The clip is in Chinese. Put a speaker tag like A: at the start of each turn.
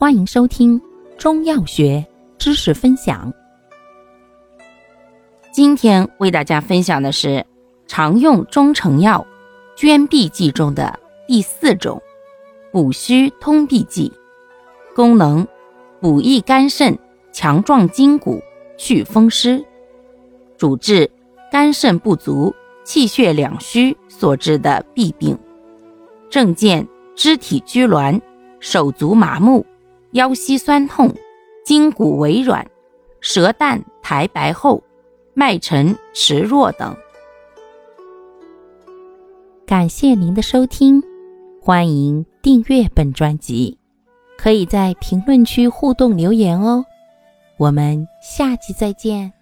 A: 欢迎收听中药学知识分享。今天为大家分享的是常用中成药捐痹剂中的第四种补虚通痹剂，功能补益肝肾、强壮筋骨、祛风湿，主治肝肾不足、气血两虚所致的痹病，症见肢体拘挛、手足麻木。腰膝酸痛、筋骨微软、舌淡苔白厚、脉沉迟弱等。感谢您的收听，欢迎订阅本专辑，可以在评论区互动留言哦。我们下期再见。